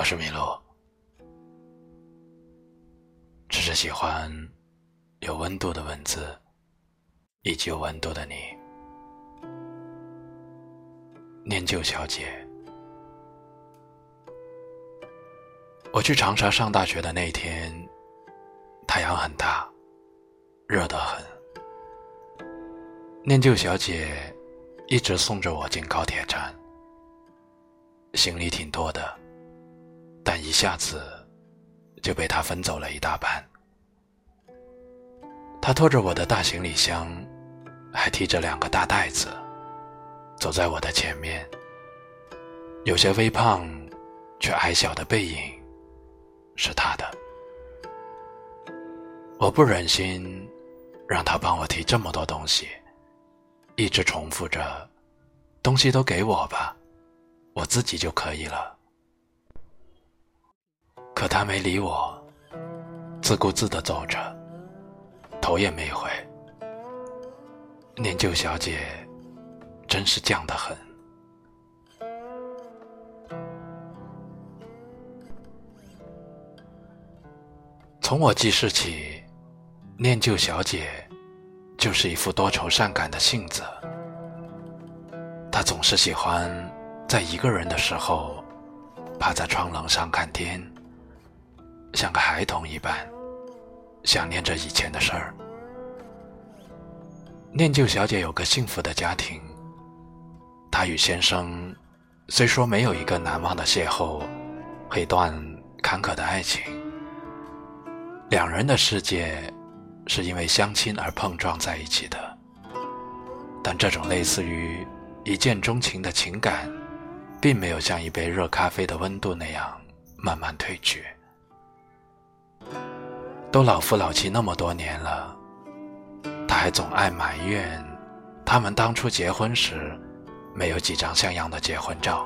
我是麋鹿，只是喜欢有温度的文字，以及有温度的你。念旧小姐，我去长沙上大学的那天，太阳很大，热得很。念旧小姐一直送着我进高铁站，行李挺多的。但一下子就被他分走了一大半。他拖着我的大行李箱，还提着两个大袋子，走在我的前面。有些微胖却矮小的背影，是他的。我不忍心让他帮我提这么多东西，一直重复着：“东西都给我吧，我自己就可以了。”可他没理我，自顾自的走着，头也没回。念旧小姐真是犟得很。从我记事起，念旧小姐就是一副多愁善感的性子。她总是喜欢在一个人的时候，趴在窗棱上看天。像个孩童一般，想念着以前的事儿。念旧小姐有个幸福的家庭，她与先生虽说没有一个难忘的邂逅和一段坎坷的爱情，两人的世界是因为相亲而碰撞在一起的，但这种类似于一见钟情的情感，并没有像一杯热咖啡的温度那样慢慢退去。都老夫老妻那么多年了，他还总爱埋怨他们当初结婚时没有几张像样的结婚照，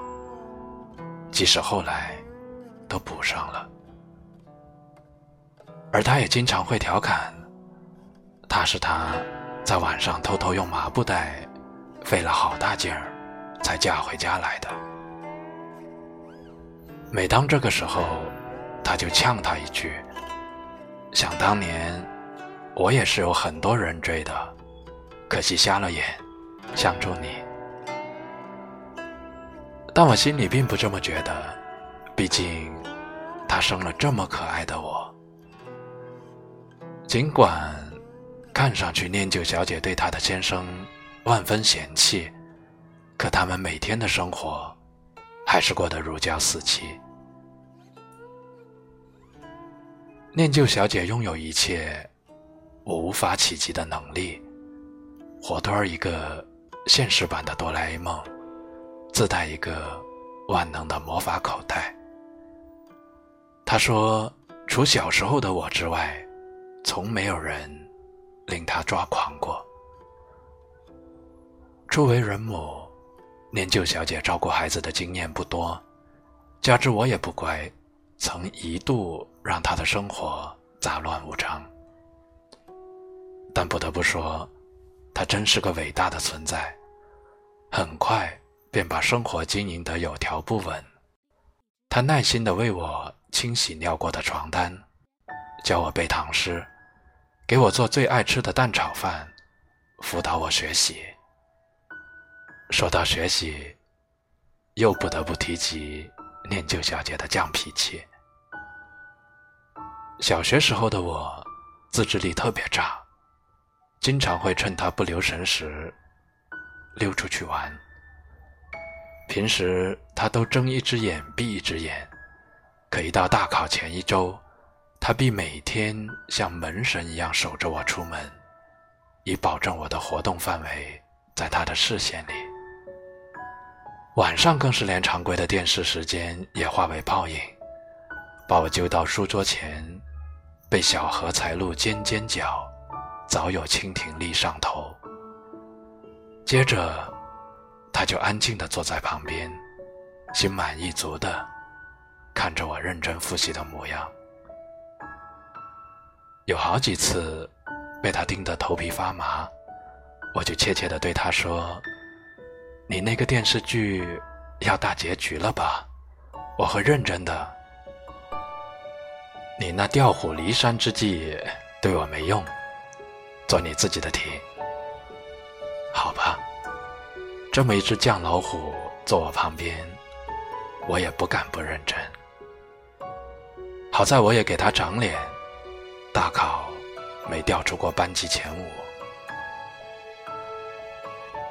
即使后来都补上了。而他也经常会调侃，他是他在晚上偷偷用麻布袋费了好大劲儿才嫁回家来的。每当这个时候，他就呛他一句。想当年，我也是有很多人追的，可惜瞎了眼，相中你。但我心里并不这么觉得，毕竟他生了这么可爱的我。尽管看上去念旧小姐对她的先生万分嫌弃，可他们每天的生活还是过得如胶似漆。念旧小姐拥有一切我无法企及的能力，活脱一个现实版的哆啦 A 梦，自带一个万能的魔法口袋。她说：“除小时候的我之外，从没有人令她抓狂过。”初为人母，念旧小姐照顾孩子的经验不多，加之我也不乖。曾一度让他的生活杂乱无章，但不得不说，他真是个伟大的存在。很快便把生活经营得有条不紊。他耐心地为我清洗尿过的床单，教我背唐诗，给我做最爱吃的蛋炒饭，辅导我学习。说到学习，又不得不提及念旧小姐的犟脾气。小学时候的我，自制力特别差，经常会趁他不留神时溜出去玩。平时他都睁一只眼闭一只眼，可一到大考前一周，他必每天像门神一样守着我出门，以保证我的活动范围在他的视线里。晚上更是连常规的电视时间也化为泡影。把我揪到书桌前，被小荷才露尖尖角，早有蜻蜓立上头。接着，他就安静地坐在旁边，心满意足地看着我认真复习的模样。有好几次被他盯得头皮发麻，我就怯怯地对他说：“你那个电视剧要大结局了吧？我会认真的。”你那调虎离山之计对我没用，做你自己的题。好吧，这么一只犟老虎坐我旁边，我也不敢不认真。好在我也给他长脸，大考没调出过班级前五。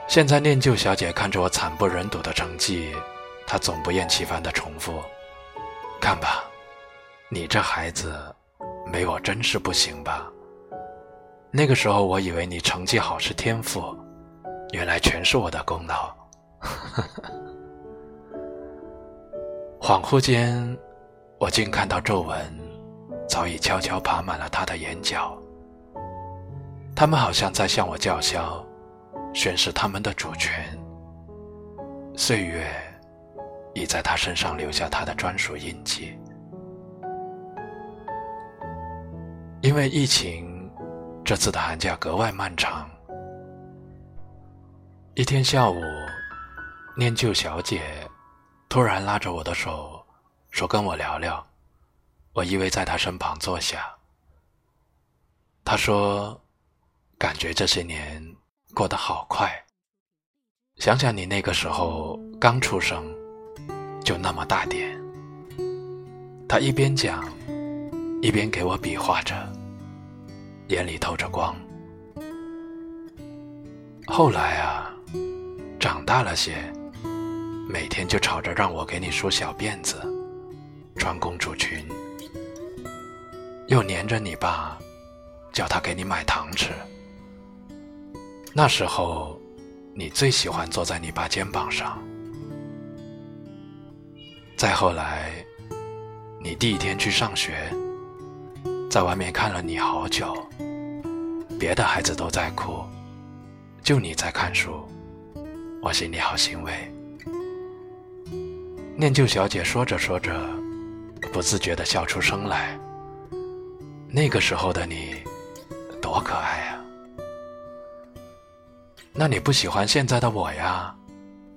现在念旧小姐看着我惨不忍睹的成绩，她总不厌其烦地重复：“看吧，你这孩子没我真是不行吧？那个时候我以为你成绩好是天赋，原来全是我的功劳。”恍惚间，我竟看到皱纹早已悄悄爬满了他的眼角，他们好像在向我叫嚣。宣示他们的主权。岁月已在他身上留下他的专属印记。因为疫情，这次的寒假格外漫长。一天下午，念旧小姐突然拉着我的手，说跟我聊聊。我依偎在她身旁坐下。她说：“感觉这些年……”过得好快，想想你那个时候刚出生，就那么大点。她一边讲，一边给我比划着，眼里透着光。后来啊，长大了些，每天就吵着让我给你梳小辫子，穿公主裙，又黏着你爸，叫他给你买糖吃。那时候，你最喜欢坐在你爸肩膀上。再后来，你第一天去上学，在外面看了你好久，别的孩子都在哭，就你在看书，我心里好欣慰。念旧小姐说着说着，不自觉地笑出声来。那个时候的你，多可爱啊！那你不喜欢现在的我呀？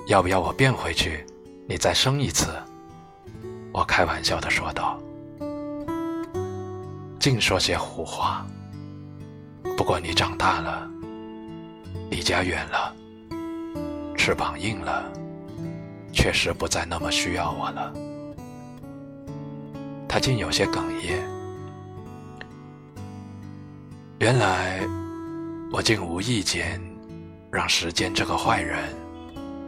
要不要我变回去，你再生一次？我开玩笑的说道。净说些胡话。不过你长大了，离家远了，翅膀硬了，确实不再那么需要我了。他竟有些哽咽。原来，我竟无意间。让时间这个坏人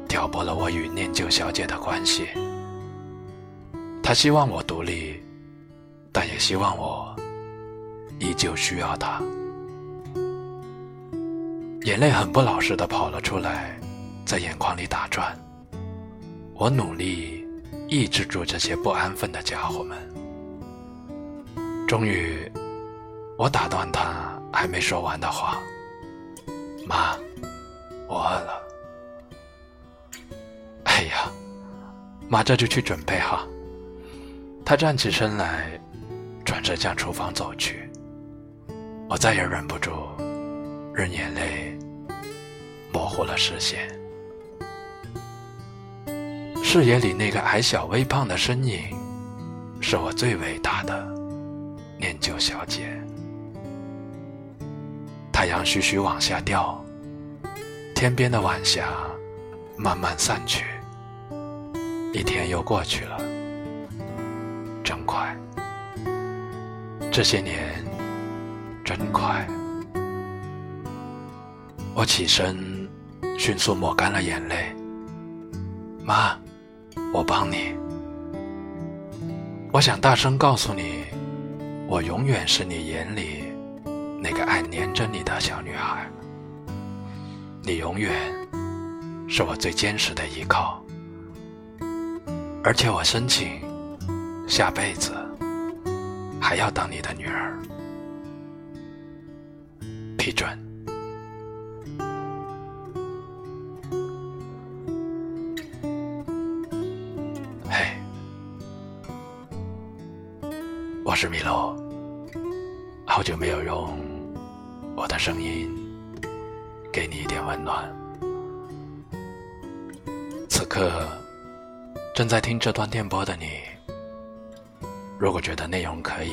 挑拨了我与念旧小姐的关系。他希望我独立，但也希望我依旧需要他。眼泪很不老实的跑了出来，在眼眶里打转。我努力抑制住这些不安分的家伙们。终于，我打断他还没说完的话：“妈。”我饿了，哎呀，妈，这就去准备哈。他站起身来，转身向厨房走去。我再也忍不住，任眼泪模糊了视线。视野里那个矮小微胖的身影，是我最伟大的念旧小姐。太阳徐徐往下掉。天边的晚霞慢慢散去，一天又过去了，真快。这些年真快。我起身，迅速抹干了眼泪。妈，我帮你。我想大声告诉你，我永远是你眼里那个爱黏着你的小女孩。你永远是我最坚实的依靠，而且我申请下辈子还要当你的女儿。一转嘿我是米洛好久没有用我的声音给你一点温暖。此刻正在听这段电波的你如果觉得内容可以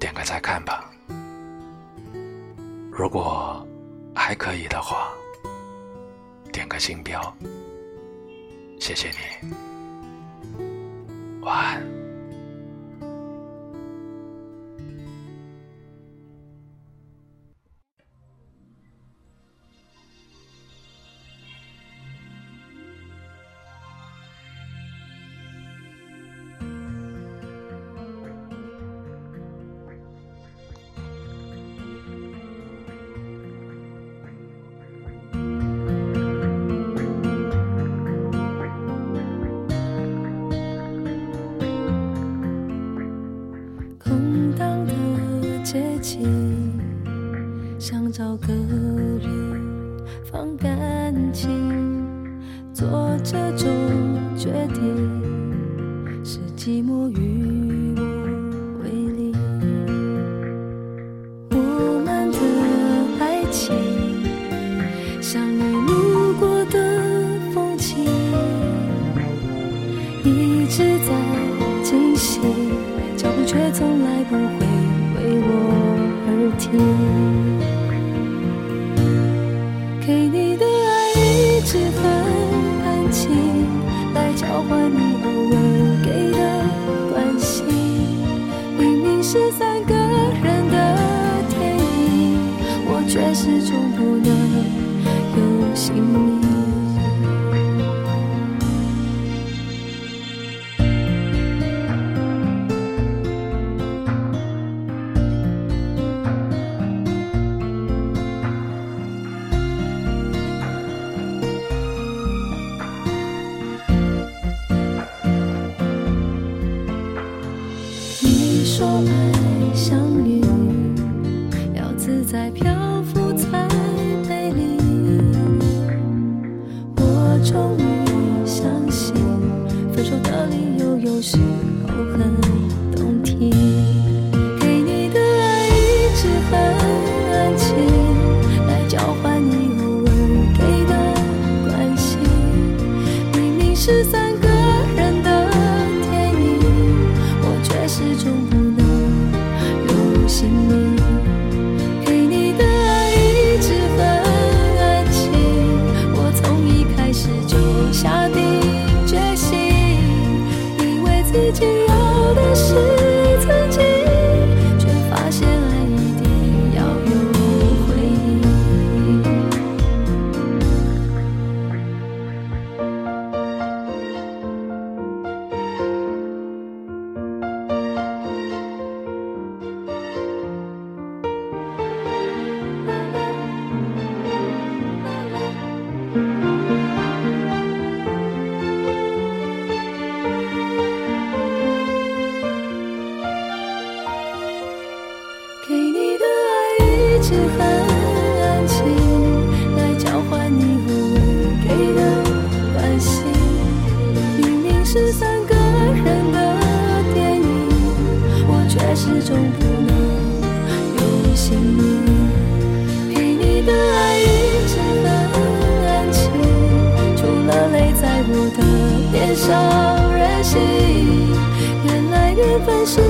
点个再看吧。如果还可以的话，点个星标，谢谢你，晚安。情，想找个人放感情，做这种决定是寂寞与我为邻。我们的爱情，像你路过的风景，一直在进行，脚步却从来不。you. 呼吸伤任性，原来缘分是。